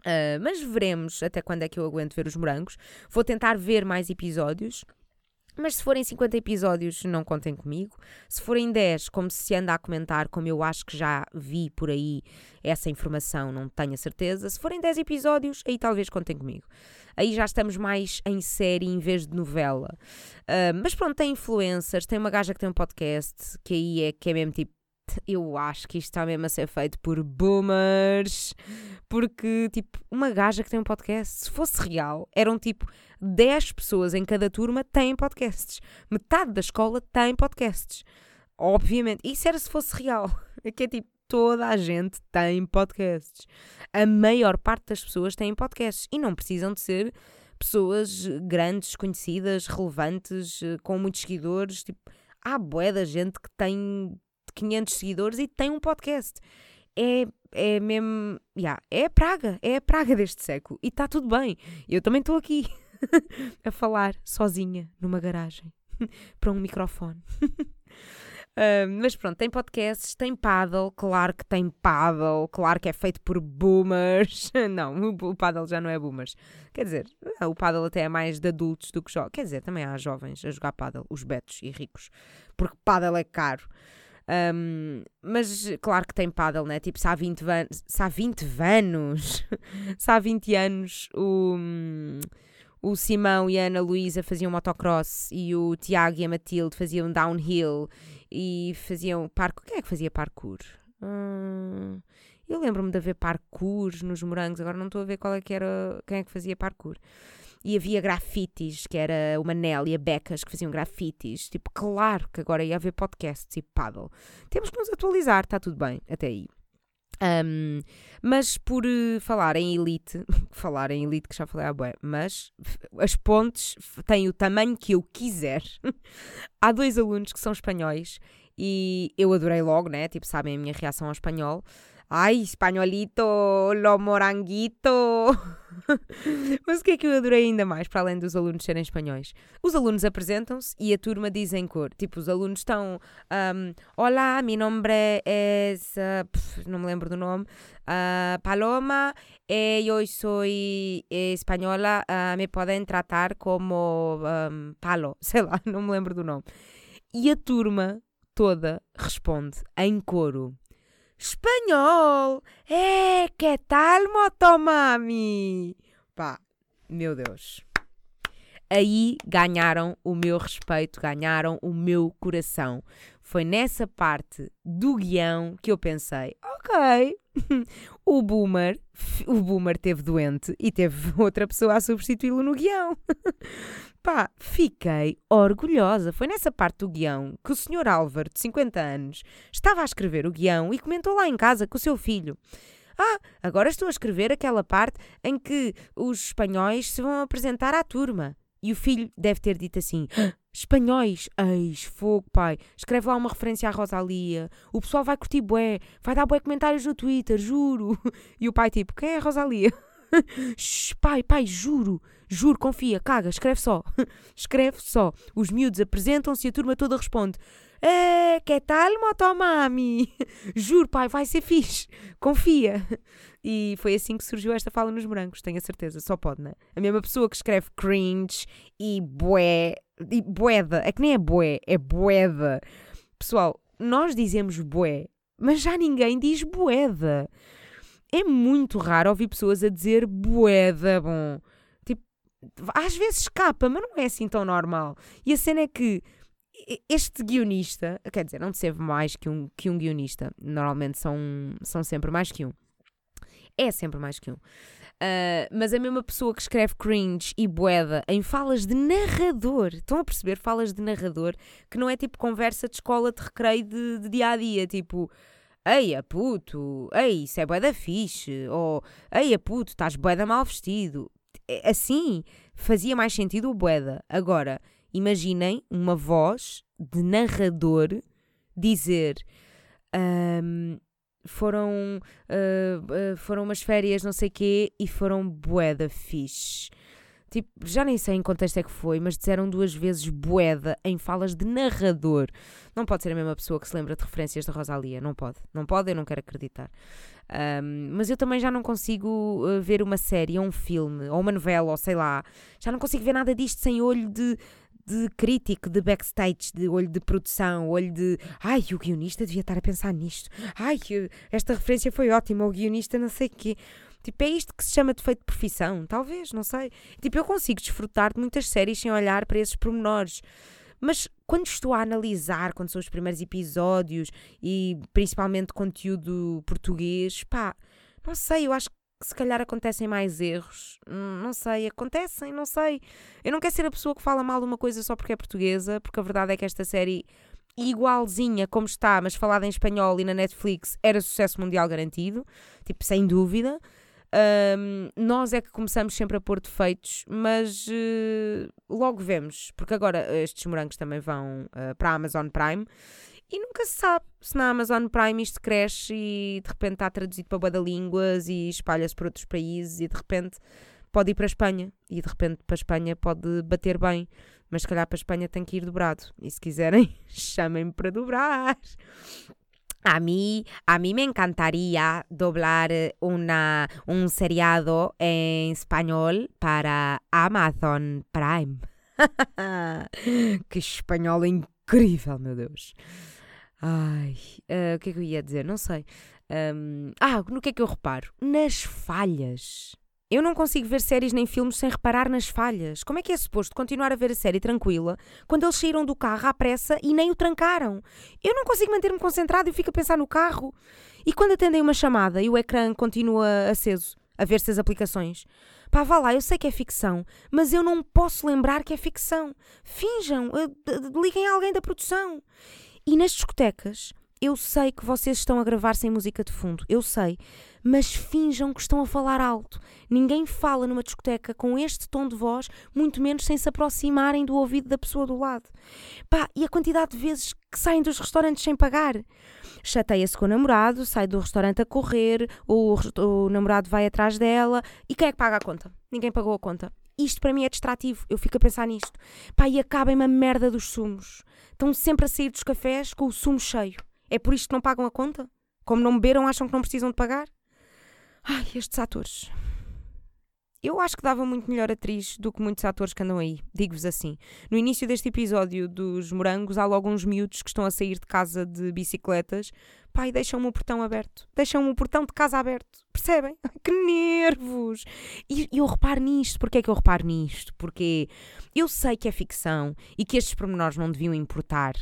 S1: Uh, mas veremos até quando é que eu aguento ver os morangos. Vou tentar ver mais episódios. Mas se forem 50 episódios, não contem comigo. Se forem 10, como se anda a comentar, como eu acho que já vi por aí essa informação, não tenho a certeza. Se forem 10 episódios, aí talvez contem comigo. Aí já estamos mais em série em vez de novela. Uh, mas pronto, tem influencers, tem uma gaja que tem um podcast, que aí é que é mesmo tipo eu acho que isto está mesmo a ser feito por boomers. Porque, tipo, uma gaja que tem um podcast, se fosse real, eram tipo 10 pessoas em cada turma têm podcasts. Metade da escola tem podcasts. Obviamente. Isso era se fosse real. Que é tipo, toda a gente tem podcasts. A maior parte das pessoas têm podcasts. E não precisam de ser pessoas grandes, conhecidas, relevantes, eh, com muitos seguidores. Tipo, há bué da gente que tem 500 seguidores e tem um podcast. É, é mesmo. Yeah, é a praga, é a praga deste século. E está tudo bem. Eu também estou aqui a falar sozinha numa garagem para um microfone. Uh, mas pronto, tem podcasts, tem paddle, claro que tem paddle, claro que é feito por boomers. Não, o paddle já não é boomers. Quer dizer, o paddle até é mais de adultos do que jovens. Quer dizer, também há jovens a jogar paddle, os betos e ricos, porque paddle é caro. Um, mas claro que tem paddle, né? Tipo, se há 20 anos. Se há 20 anos. se há 20 anos o, o Simão e a Ana Luísa faziam motocross e o Tiago e a Matilde faziam downhill e faziam parkour. Quem é que fazia parkour? Hum, eu lembro-me de haver parkour nos morangos, agora não estou a ver qual é que era, quem é que fazia parkour e havia grafites, que era o Manel e a Becas que faziam grafites. Tipo, claro que agora ia haver podcasts e paddle. Temos que nos atualizar, está tudo bem, até aí. Um, mas por uh, falar em elite, falar em elite que já falei, ah, bué, mas as pontes têm o tamanho que eu quiser. Há dois alunos que são espanhóis e eu adorei logo, né? Tipo, sabem a minha reação ao espanhol. Ai, espanholito, lo moranguito. Mas o que é que eu adorei ainda mais, para além dos alunos serem espanhóis? Os alunos apresentam-se e a turma diz em cor. Tipo, os alunos estão. Um, Olá, mi nombre es. Uh, pf, não me lembro do nome. Uh, Paloma, e eu sou espanhola. Uh, me podem tratar como um, Palo. Sei lá, não me lembro do nome. E a turma toda responde em coro. Espanhol! É, que tal, motomami? Pá, meu Deus. Aí ganharam o meu respeito, ganharam o meu coração. Foi nessa parte do guião que eu pensei, ok, o boomer, o boomer teve doente e teve outra pessoa a substituí-lo no guião. Pá, fiquei orgulhosa. Foi nessa parte do guião que o Sr. Álvaro, de 50 anos, estava a escrever o guião e comentou lá em casa com o seu filho. Ah, agora estou a escrever aquela parte em que os espanhóis se vão apresentar à turma. E o filho deve ter dito assim: ah, espanhóis, eis, fogo, pai. Escreve lá uma referência à Rosalia. O pessoal vai curtir bué, vai dar bué comentários no Twitter, juro. E o pai, tipo, quem é a Rosalia? Pai, pai, juro, juro, confia, caga, escreve só. escreve só. Os miúdos apresentam-se e a turma toda responde: É, que tal, motomami? juro, pai, vai ser fixe, confia. E foi assim que surgiu esta fala nos morangos, tenho a certeza, só pode, né? A mesma pessoa que escreve cringe e bué, e boeda, é que nem é bué, é boeda. Pessoal, nós dizemos bué, mas já ninguém diz boeda é muito raro ouvir pessoas a dizer boeda bom. Tipo, às vezes escapa, mas não é assim tão normal. E a cena é que este guionista, quer dizer, não teve mais que um, que um guionista, normalmente são, são sempre mais que um. É sempre mais que um. Uh, mas a mesma pessoa que escreve cringe e boeda em falas de narrador, estão a perceber? Falas de narrador que não é tipo conversa de escola de recreio de, de dia a dia, tipo. Eia puto, ei, isso é boeda fixe, ou eia puto, estás boeda mal vestido. É, assim fazia mais sentido o boeda. Agora, imaginem uma voz de narrador dizer um, foram, uh, uh, foram umas férias não sei quê e foram boeda fixe. Tipo, já nem sei em contexto é que foi, mas disseram duas vezes boeda em falas de narrador. Não pode ser a mesma pessoa que se lembra de referências da Rosalia. Não pode. Não pode, eu não quero acreditar. Um, mas eu também já não consigo uh, ver uma série, ou um filme, ou uma novela, ou sei lá. Já não consigo ver nada disto sem olho de de crítico, de backstage, de olho de produção, olho de ai, o guionista devia estar a pensar nisto, ai, esta referência foi ótima, o guionista não sei o quê. Tipo, é isto que se chama defeito de profissão? Talvez, não sei. Tipo, eu consigo desfrutar de muitas séries sem olhar para esses pormenores. Mas quando estou a analisar, quando são os primeiros episódios e principalmente conteúdo português, pá, não sei, eu acho que se calhar acontecem mais erros. Hum, não sei, acontecem, não sei. Eu não quero ser a pessoa que fala mal de uma coisa só porque é portuguesa, porque a verdade é que esta série, igualzinha como está, mas falada em espanhol e na Netflix, era sucesso mundial garantido, tipo, sem dúvida. Um, nós é que começamos sempre a pôr defeitos, mas uh, logo vemos, porque agora estes morangos também vão uh, para a Amazon Prime e nunca se sabe se na Amazon Prime isto cresce e de repente está traduzido para boa línguas e espalha-se para outros países e de repente pode ir para a Espanha e de repente para a Espanha pode bater bem, mas se calhar para a Espanha tem que ir dobrado. E se quiserem, chamem-me para dobrar. A mí, a mí me encantaría doblar una, un seriado en español para Amazon Prime. que espanhol incrível, meu Deus. Ai, uh, o que é que eu ia dizer? Não sei. Um, ah, no que é que eu reparo? Nas falhas. Eu não consigo ver séries nem filmes sem reparar nas falhas. Como é que é suposto continuar a ver a série tranquila quando eles saíram do carro à pressa e nem o trancaram? Eu não consigo manter-me concentrado e fico a pensar no carro. E quando atendem uma chamada e o ecrã continua aceso, a ver-se as aplicações. Pá, vá lá, eu sei que é ficção, mas eu não posso lembrar que é ficção. Finjam, uh, liguem a alguém da produção. E nas discotecas, eu sei que vocês estão a gravar sem música de fundo, eu sei, mas finjam que estão a falar alto. Ninguém fala numa discoteca com este tom de voz, muito menos sem se aproximarem do ouvido da pessoa do lado. Pá, e a quantidade de vezes que saem dos restaurantes sem pagar. Chateia-se com o namorado, sai do restaurante a correr, o, o namorado vai atrás dela e quem é que paga a conta? Ninguém pagou a conta. Isto para mim é distrativo, eu fico a pensar nisto. Pá, e acabem-me a merda dos sumos. Estão sempre a sair dos cafés com o sumo cheio. É por isto que não pagam a conta? Como não beberam, acham que não precisam de pagar? Ai, estes atores. Eu acho que dava muito melhor atriz do que muitos atores que andam aí, digo-vos assim. No início deste episódio dos morangos, há logo uns miúdos que estão a sair de casa de bicicletas. Pai, deixam-me o portão aberto. Deixam-me o portão de casa aberto. Percebem? Que nervos! E eu reparo nisto. Porquê é que eu reparo nisto? Porque eu sei que é ficção e que estes pormenores não deviam importar.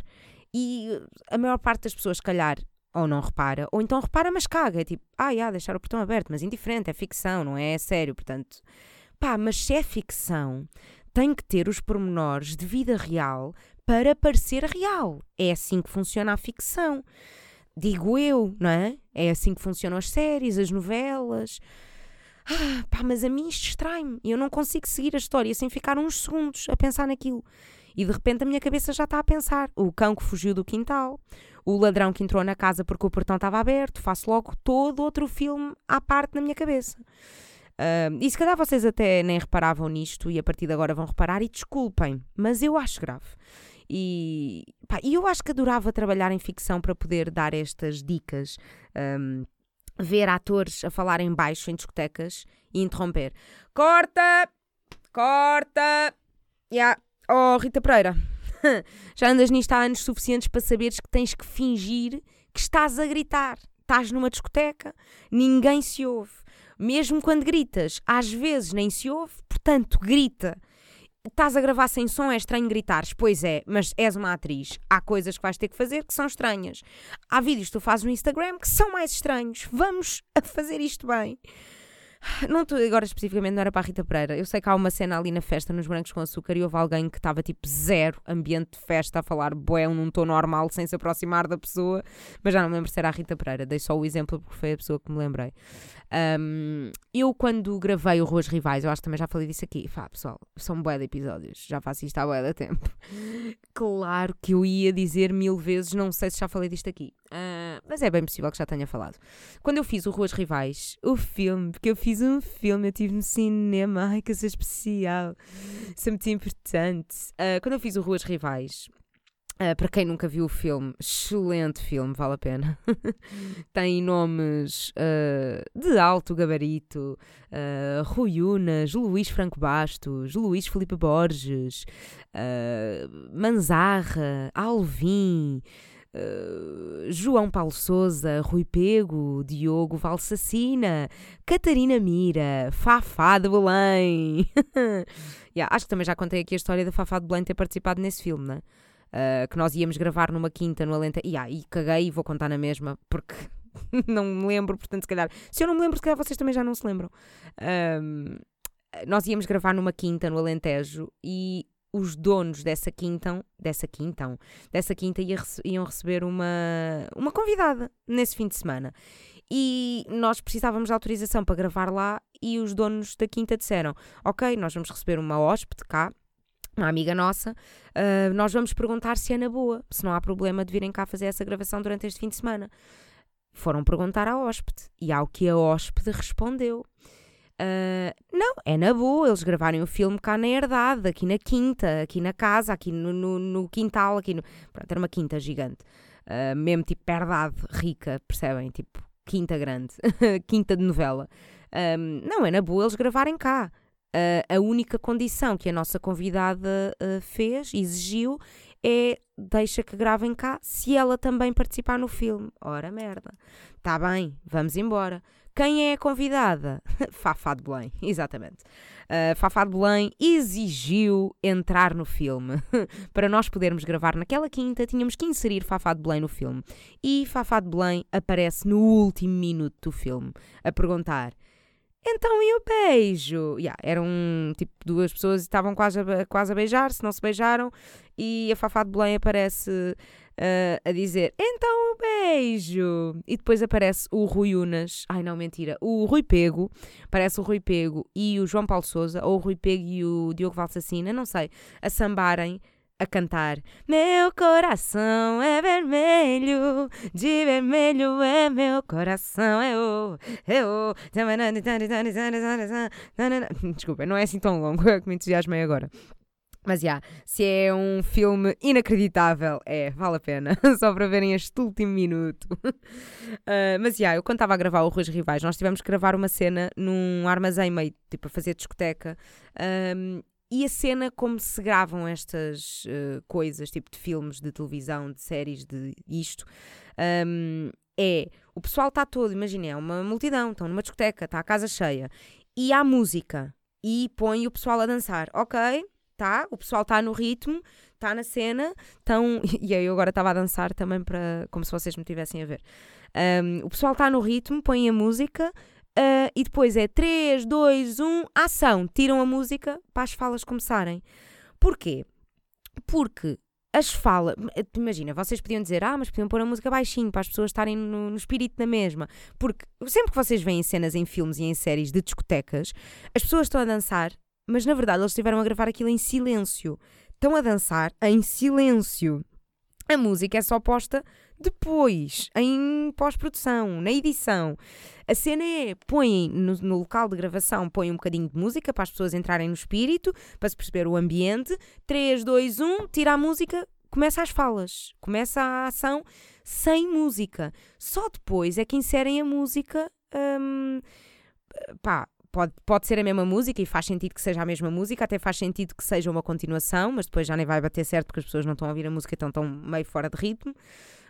S1: E a maior parte das pessoas, se calhar, ou não repara, ou então repara, mas caga. É tipo, ah, ia deixar o portão aberto, mas indiferente, é ficção, não é, é sério. Portanto, pá, mas se é ficção, tem que ter os pormenores de vida real para parecer real. É assim que funciona a ficção. Digo eu, não é? É assim que funcionam as séries, as novelas. Ah, pá, mas a mim isto distrai-me. Eu não consigo seguir a história sem ficar uns segundos a pensar naquilo. E de repente a minha cabeça já está a pensar. O cão que fugiu do quintal, o ladrão que entrou na casa porque o portão estava aberto. Faço logo todo outro filme à parte na minha cabeça. Uh, e se calhar vocês até nem reparavam nisto e a partir de agora vão reparar e desculpem, mas eu acho grave. E, pá, eu acho que adorava trabalhar em ficção para poder dar estas dicas. Um, ver atores a falar em baixo em discotecas e interromper. Corta! Corta! Yeah. Oh, Rita Pereira, já andas nisto há anos suficientes para saberes que tens que fingir que estás a gritar. Estás numa discoteca, ninguém se ouve. Mesmo quando gritas, às vezes nem se ouve, portanto, grita. Estás a gravar sem som, é estranho gritares. Pois é, mas és uma atriz. Há coisas que vais ter que fazer que são estranhas. Há vídeos que tu fazes no Instagram que são mais estranhos. Vamos a fazer isto bem. Não estou agora especificamente, não era para a Rita Pereira. Eu sei que há uma cena ali na festa nos Brancos com Açúcar e houve alguém que estava tipo zero ambiente de festa a falar bué num tom normal sem se aproximar da pessoa, mas já não me lembro se era a Rita Pereira. Dei só o exemplo porque foi a pessoa que me lembrei. Um, eu, quando gravei o Ruas Rivais, eu acho que também já falei disso aqui. Fá, pessoal, são bué de episódios, já faço isto há bué de tempo. claro que eu ia dizer mil vezes, não sei se já falei disto aqui. Uh, mas é bem possível que já tenha falado. Quando eu fiz o Ruas Rivais, o filme, porque eu fiz um filme, eu estive no cinema, ai que é especial, isso é muito importante. Uh, quando eu fiz o Ruas Rivais, Uh, para quem nunca viu o filme, excelente filme, vale a pena. Tem nomes uh, de alto gabarito: uh, Rui Unas, Luís Franco Bastos, Luís Felipe Borges, Manzarra, Alvim. João Paulo Souza, Rui Pego, Diogo Valsacina, Catarina Mira, Fafá de Belém. yeah, acho que também já contei aqui a história da Fafá de Belém ter participado nesse filme, não é? uh, que nós íamos gravar numa quinta no Alentejo. E, ah, e caguei e vou contar na mesma, porque não me lembro, portanto, se calhar. Se eu não me lembro, se calhar vocês também já não se lembram. Um, nós íamos gravar numa quinta no Alentejo e os donos dessa quinta, dessa quinta, dessa quinta iam receber uma, uma convidada nesse fim de semana. E nós precisávamos de autorização para gravar lá e os donos da quinta disseram: Ok, nós vamos receber uma hóspede cá uma amiga nossa, uh, nós vamos perguntar se é na boa, se não há problema de virem cá fazer essa gravação durante este fim de semana. Foram perguntar à hóspede e ao que a hóspede respondeu. Uh, não, é na boa, eles gravarem o filme cá na herdade, aqui na quinta, aqui na casa, aqui no, no, no quintal, aqui no... Pronto, era uma quinta gigante. Uh, mesmo tipo herdade rica, percebem? Tipo, quinta grande, quinta de novela. Um, não, é na boa eles gravarem cá. Uh, a única condição que a nossa convidada uh, fez, exigiu, é deixa que gravem cá se ela também participar no filme. Ora merda. Tá bem, vamos embora. Quem é a convidada? Fafá de Belém, exatamente. Uh, Fafá de Belém exigiu entrar no filme. Para nós podermos gravar naquela quinta, tínhamos que inserir Fafá de Belém no filme. E Fafá de Belém aparece no último minuto do filme, a perguntar então e o beijo? Yeah, eram tipo duas pessoas e estavam quase a, quase a beijar-se, não se beijaram, e a Fafá de Belém aparece uh, a dizer então o beijo. E depois aparece o Rui Unas, ai não, mentira, o Rui Pego, aparece o Rui Pego e o João Paulo Souza, ou o Rui Pego e o Diogo Valsacina, não sei, a sambarem a cantar. Meu coração é vermelho, de vermelho é meu coração, é o, é o. Desculpa, não é assim tão longo, é que me entusiasmei agora. Mas já, yeah, se é um filme inacreditável, é, vale a pena, só para verem este último minuto. Uh, mas já, yeah, eu quando estava a gravar o Ruas Rivais, nós tivemos que gravar uma cena num armazém meio, tipo, a fazer discoteca. Um, e a cena como se gravam estas uh, coisas, tipo de filmes, de televisão, de séries, de isto, um, é o pessoal está todo, imaginem, é uma multidão, estão numa discoteca, está a casa cheia, e há música, e põe o pessoal a dançar, ok? Tá, o pessoal está no ritmo, está na cena, estão. E aí eu agora estava a dançar também para. como se vocês me tivessem a ver. Um, o pessoal está no ritmo, põe a música, Uh, e depois é 3, 2, 1, ação. Tiram a música para as falas começarem. Porquê? Porque as falas. Imagina, vocês podiam dizer, ah, mas podiam pôr a música baixinho para as pessoas estarem no, no, espírito na mesma. Porque sempre que vocês veem cenas em filmes e em séries de discotecas, as pessoas estão a dançar, mas na verdade eles estiveram a gravar aquilo em silêncio. Estão a dançar em silêncio. A música é só posta depois, em pós-produção, na edição. A cena é, põem no, no, local de gravação, põem um bocadinho de música para as pessoas entrarem no espírito, para se perceber o ambiente. 3, 2, 1, tira a música, começa as falas, começa a ação sem música. Só depois é que inserem a música. Hum, pá, pode, pode ser a mesma música e faz sentido que seja a mesma música, até faz sentido que seja uma continuação, mas depois já nem vai bater certo porque as pessoas não estão a ouvir a música, então estão meio fora de ritmo.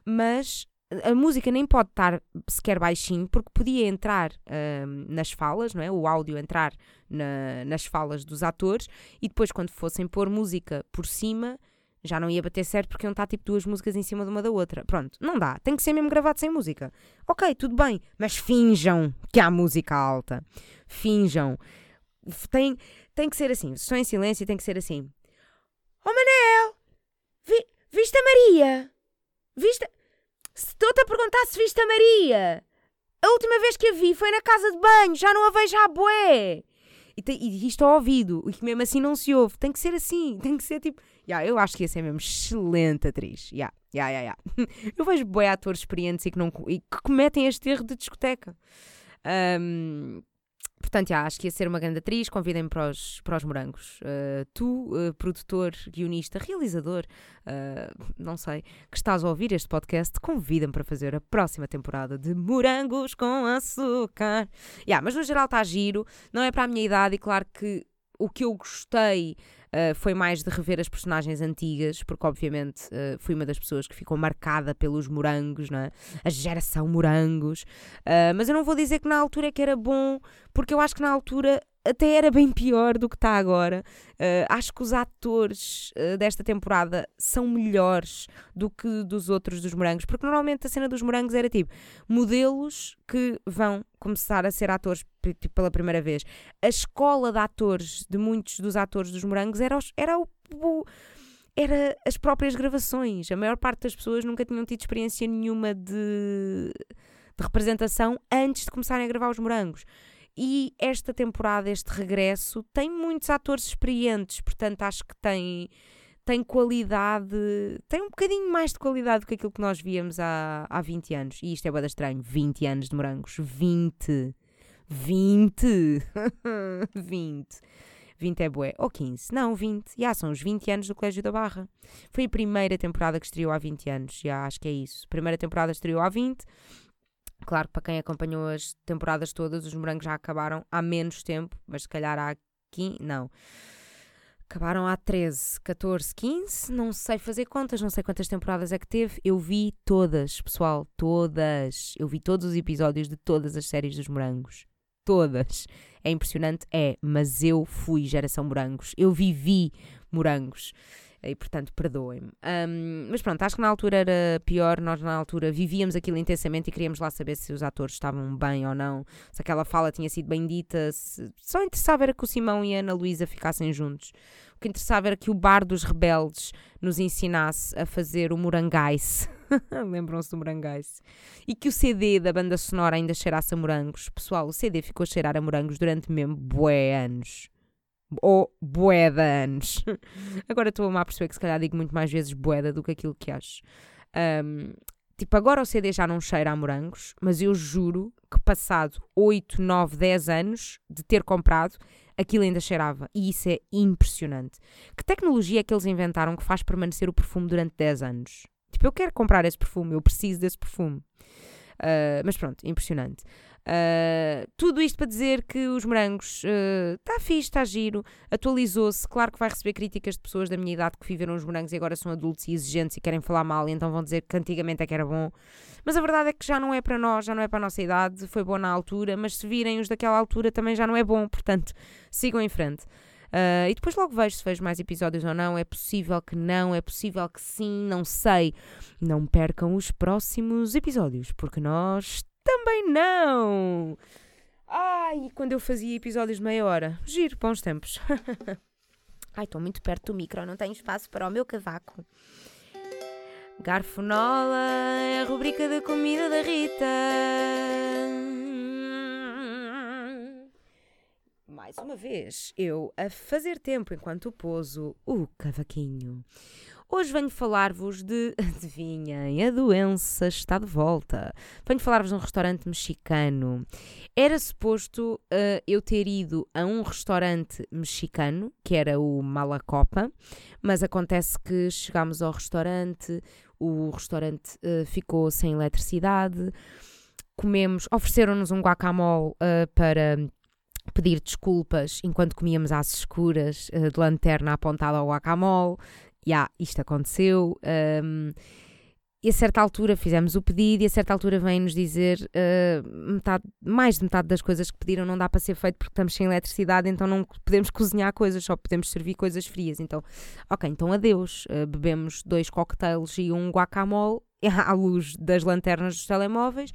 S1: Mas a música nem pode estar sequer baixinho, porque podia entrar hum, nas falas, não é? O áudio entrar na- nas falas dos atores e depois, quando fossem pôr música por cima, já não ia bater certo porque iam estar tipo duas músicas em cima de uma da outra. Pronto, não dá. Tem que ser mesmo gravado sem música. Ok, tudo bem, mas finjam que há música alta. Finjam. Tem, tem que ser assim. Estão em silêncio, tem que ser assim. Oh Manel! Vi, viste a Maria? Viste. Estou-te a perguntar se viste a Maria. A última vez que a vi foi na casa de banho, já não a vejo à bué. E, e isto ao ouvido, e que mesmo assim não se ouve. Tem que ser assim, tem que ser tipo. Ya, eu acho que ia ser mesmo excelente atriz. Ya, ya, ya, ya. Eu vejo bué atores experientes e que, não, e que cometem este erro de discoteca. Ahm, portanto, ya, acho que ia ser uma grande atriz. Convidem-me para os, para os morangos. Ah, tu, ah, produtor, guionista, realizador, ah, não sei, que estás a ouvir este podcast, convida-me para fazer a próxima temporada de Morangos com Açúcar. Yeah, mas no geral está giro, não é para a minha idade e claro que o que eu gostei ah, foi mais de rever as personagens antigas, porque obviamente ah, fui uma das pessoas que ficou marcada pelos morangos, não é? a geração morangos. Ah, mas eu não vou dizer que na altura é que era bom, porque eu acho que na altura até era bem pior do que está agora. Ah, acho que os atores ah, desta temporada são melhores do que dos outros dos morangos, porque normalmente a cena dos morangos era tipo modelos que vão começar a ser atores tipo, pela primeira vez. A escola de atores de muitos dos atores dos morangos era, os- era o- o era as próprias gravações. A maior parte das pessoas nunca tinham tido experiência nenhuma de, de representação antes de começarem a gravar os morangos. E esta temporada, este regresso, tem muitos atores experientes, portanto acho que tem, tem qualidade, tem um bocadinho mais de qualidade do que aquilo que nós víamos há, há 20 anos. E isto é bada estranho, 20 anos de morangos. 20! 20! 20! 20 é bué. Ou 15. Não, 20. Já são os 20 anos do Colégio da Barra. Foi a primeira temporada que estreou há 20 anos. Já acho que é isso. Primeira temporada estreou há 20. Claro que para quem acompanhou as temporadas todas, os morangos já acabaram há menos tempo, mas se calhar há 15. Não. Acabaram há 13, 14, 15. Não sei fazer contas, não sei quantas temporadas é que teve. Eu vi todas, pessoal, todas. Eu vi todos os episódios de todas as séries dos morangos. Todas. É impressionante? É, mas eu fui geração morangos. Eu vivi morangos. E portanto, perdoem-me. Ahm, mas pronto, acho que na altura era pior. Nós na altura vivíamos aquilo intensamente e queríamos lá saber se os atores estavam bem ou não, se aquela fala tinha sido bem dita. Se... Só interessava era que o Simão e a Ana Luísa ficassem juntos. O que interessava era que o bar dos rebeldes nos ensinasse a fazer o morangais. Lembram-se do morangais? E que o CD da banda sonora ainda cheirasse a morangos. Pessoal, o CD ficou a cheirar a morangos durante mesmo bué anos. Ou boeda anos. Agora estou-me a perceber que se calhar digo muito mais vezes boeda do que aquilo que acho. Ahm, tipo, agora o CD já não cheira a morangos, mas eu juro que passado 8, 9, 10 anos de ter comprado, aquilo ainda cheirava. E isso é impressionante. Que tecnologia é que eles inventaram que faz permanecer o perfume durante 10 anos? Tipo, eu quero comprar esse perfume, eu preciso desse perfume. Ah, mas pronto, impressionante. Ah, tudo isto para dizer que os morangos está fixe, está giro, atualizou-se. Claro que vai receber críticas de pessoas da minha idade que viveram os morangos e agora são adultos e exigentes e querem falar mal, e então vão dizer que antigamente é que era bom. Mas a verdade é que já não é para nós, já não é para a nossa idade, foi bom na altura, mas se virem os daquela altura também já não é bom, portanto, sigam em frente. Ah, e depois logo vejo se vejo mais episódios ou não. É possível que não, é possível que sim, não sei. Não percam os próximos episódios, porque nós também não. Ai, quando eu fazia episódios de meia hora. Giro, bons tempos. Ai, estou muito perto do micro, não tenho espaço para o meu cavaco. Garfonola é a rubrica da comida da Rita. Mais uma vez, eu a fazer tempo enquanto pouso o cavaquinho. Hoje venho falar-vos de. Adivinhem, a doença está de volta. Venho falar-vos de um restaurante mexicano. Era suposto uh, eu ter ido a um restaurante mexicano, que era o Malacopa, mas acontece que chegámos ao restaurante, o restaurante uh, ficou sem eletricidade, comemos, ofereceram-nos um guacamole uh, para pedir desculpas enquanto comíamos às escuras, de lanterna apontada ao guacamole. Yeah, isto aconteceu. Um, e a certa altura fizemos o pedido e a certa altura vem-nos dizer uh, metade, mais de metade das coisas que pediram não dá para ser feito porque estamos sem eletricidade, então não podemos cozinhar coisas, só podemos servir coisas frias. Então, ok, então adeus. Uh, bebemos dois cocktails e um guacamole à luz das lanternas dos telemóveis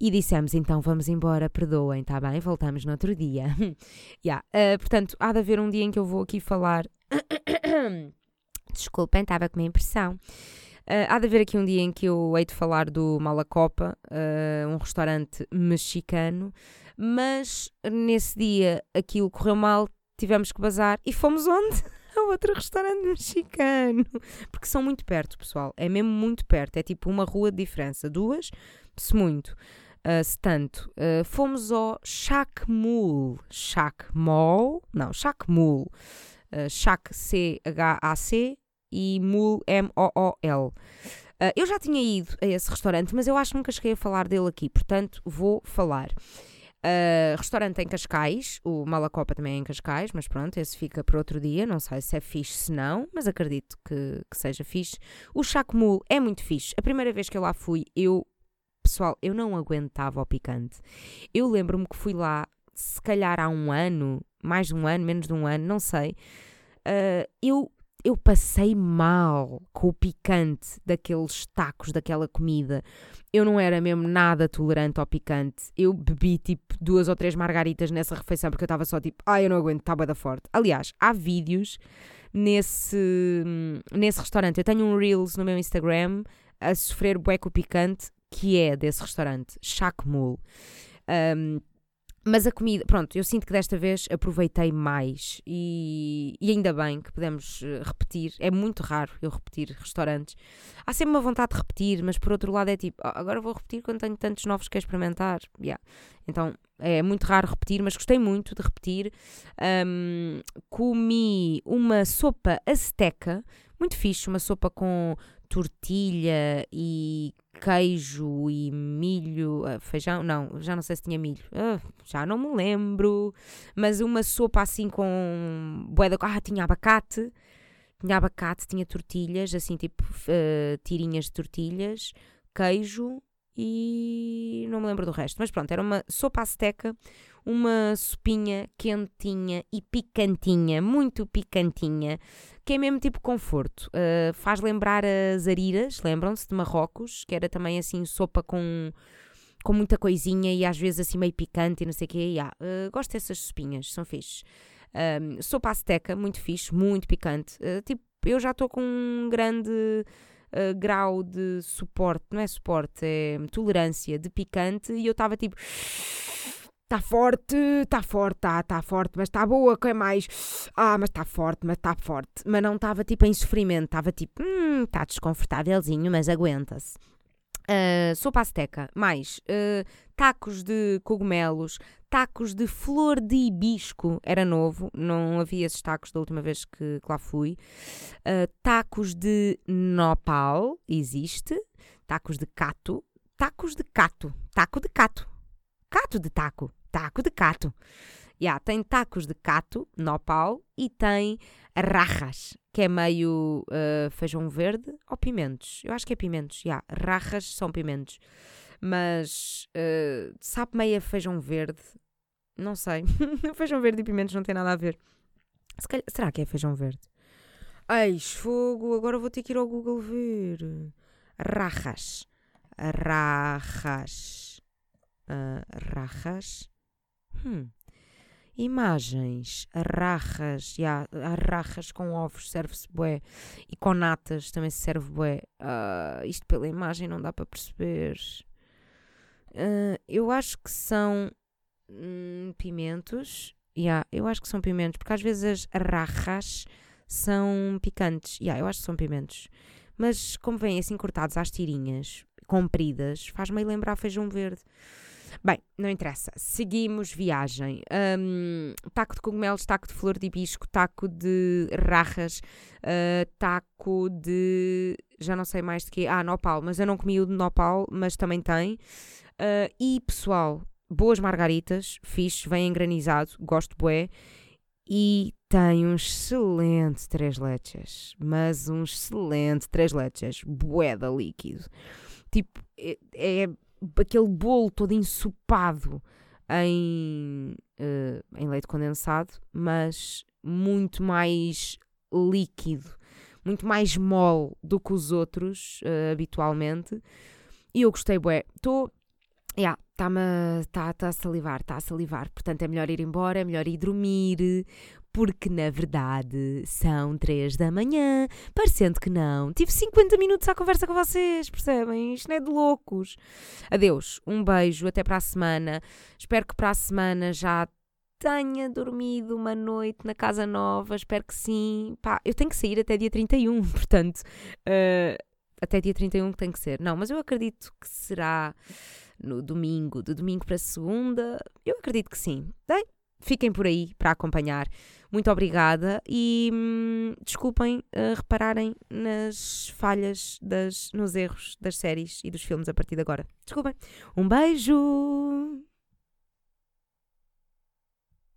S1: e dissemos então vamos embora, perdoem, está bem? Voltamos no outro dia. yeah. Uh, portanto, há de haver um dia em que eu vou aqui falar. Desculpem, estava com a impressão. Uh, há de haver aqui um dia em que eu hei de falar do Malacopa, uh, um restaurante mexicano, mas nesse dia aquilo correu mal, tivemos que bazar e fomos onde? A outro restaurante mexicano. Porque são muito perto, pessoal. É mesmo muito perto. É tipo uma rua de diferença. Duas, se muito. Uh, se tanto. Uh, fomos ao Chacmul. Chacmol? Não, Chacmul. Chac, C-H-A-C e Mul, M-O-O-L. Uh, eu já tinha ido a esse restaurante, mas eu acho que nunca cheguei a falar dele aqui, portanto vou falar. Uh, restaurante em Cascais, o Malacopa também é em Cascais, mas pronto, esse fica para outro dia. Não sei se é fixe, se não, mas acredito que, que seja fixe. O Chacmul é muito fixe. A primeira vez que eu lá fui, eu, pessoal, eu não aguentava o picante. Eu lembro-me que fui lá, se calhar há um ano, mais de um ano, menos de um ano, não sei. Uh, eu eu passei mal com o picante daqueles tacos, daquela comida. Eu não era mesmo nada tolerante ao picante. Eu bebi tipo duas ou três margaritas nessa refeição porque eu estava só tipo, ai, ah, eu não aguento, está da forte. Aliás, há vídeos nesse, nesse restaurante. Eu tenho um Reels no meu Instagram a sofrer bué com o picante, que é desse restaurante, Chacmul. Um, mas a comida, pronto, eu sinto que desta vez aproveitei mais e, e, ainda bem que podemos eh, repetir. É muito raro eu repetir restaurantes. Há sempre uma vontade de repetir, mas por outro lado é tipo, oh, agora vou repetir quando tenho tantos novos que experimentar. Yeah. Então é muito raro repetir, mas gostei muito de repetir. Um, comi uma sopa azteca, muito fixe, uma sopa com tortilha e queijo e milho, uh, feijão, não, já não sei se tinha milho, uh, já não me lembro, mas uma sopa assim com boeda, ah, tinha abacate, tinha abacate, tinha tortilhas, assim tipo uh, tirinhas de tortilhas, queijo e não me lembro do resto, mas pronto, era uma sopa azteca, uma sopinha quentinha e picantinha, muito picantinha, que é mesmo tipo conforto. Uh, faz lembrar as ariras, lembram-se de Marrocos, que era também assim sopa com, com muita coisinha e às vezes assim meio picante e não sei o quê. Yeah, uh, gosto dessas sopinhas, são fixe. Um, sopa azteca, muito fixe, muito picante. Uh, tipo, eu já estou com um grande uh, grau de suporte, não é suporte, é tolerância de picante e eu estava tipo Está forte, está forte, está tá forte, mas está boa, que é mais? Ah, mas está forte, mas está forte. Mas não estava tipo em sofrimento, estava tipo, hum, está desconfortávelzinho, mas aguenta-se. Uh, sopa azteca, mais uh, tacos de cogumelos, tacos de flor de hibisco, era novo, não havia esses tacos da última vez que, que lá fui. Uh, tacos de nopal, existe. Tacos de cato, tacos de cato, taco de cato, cato de taco taco de cato. Yeah, tem tacos de cato, nopal, e tem rajas, que é meio uh, feijão verde ou pimentos. Eu acho que é pimentos, yeah, rajas são pimentos. Mas uh, sabe meio feijão verde? Não sei. feijão verde e pimentos não tem nada a ver. Se calhar, será que é feijão verde? Eis, fogo, agora vou ter que ir ao Google ver. Rajas. Rajas. Uh, rajas. Hum. Imagens, arrarras, yeah, arrarras com ovos serve-se bué e com natas também se serve bué. Uh, isto pela imagem não dá para perceber. Uh, eu acho que são hum, pimentos. Yeah, eu acho que são pimentos, porque às vezes as arrarras são picantes. Yeah, eu acho que são pimentos. Mas como vêm assim cortados às tirinhas, compridas, faz meio lembrar feijão verde. Bem, não interessa. Seguimos viagem. Um, taco de cogumelos, taco de flor de hibisco, taco de rajas, uh, taco de. já não sei mais de quê. Ah, nopal, mas eu não comi o de nopal, mas também tem. Uh, e pessoal, boas margaritas, fixe, vem engranizado, gosto bué. e tem um excelente três leches, mas um excelente três leches, boeda líquido. Tipo, é, é aquele bolo todo ensopado em, uh, em leite condensado, mas muito mais líquido, muito mais mole do que os outros uh, habitualmente. E eu gostei, bué. Estou. Yeah, está-me tá, tá a salivar, está a salivar. Portanto, é melhor ir embora, é melhor ir dormir, porque na verdade são 3 da manhã, parecendo que não. Tive 50 minutos à conversa com vocês, percebem? Isto não é de loucos. Adeus, um beijo, até para a semana. Espero que para a semana já tenha dormido uma noite na casa nova, espero que sim. Pá, eu tenho que sair até dia 31, portanto, uh, até dia 31 que tem que ser. Não, mas eu acredito que será no domingo, de domingo para segunda, eu acredito que sim. Bem, fiquem por aí para acompanhar. Muito obrigada e hum, desculpem uh, repararem nas falhas, das, nos erros das séries e dos filmes a partir de agora. Desculpem. Um beijo!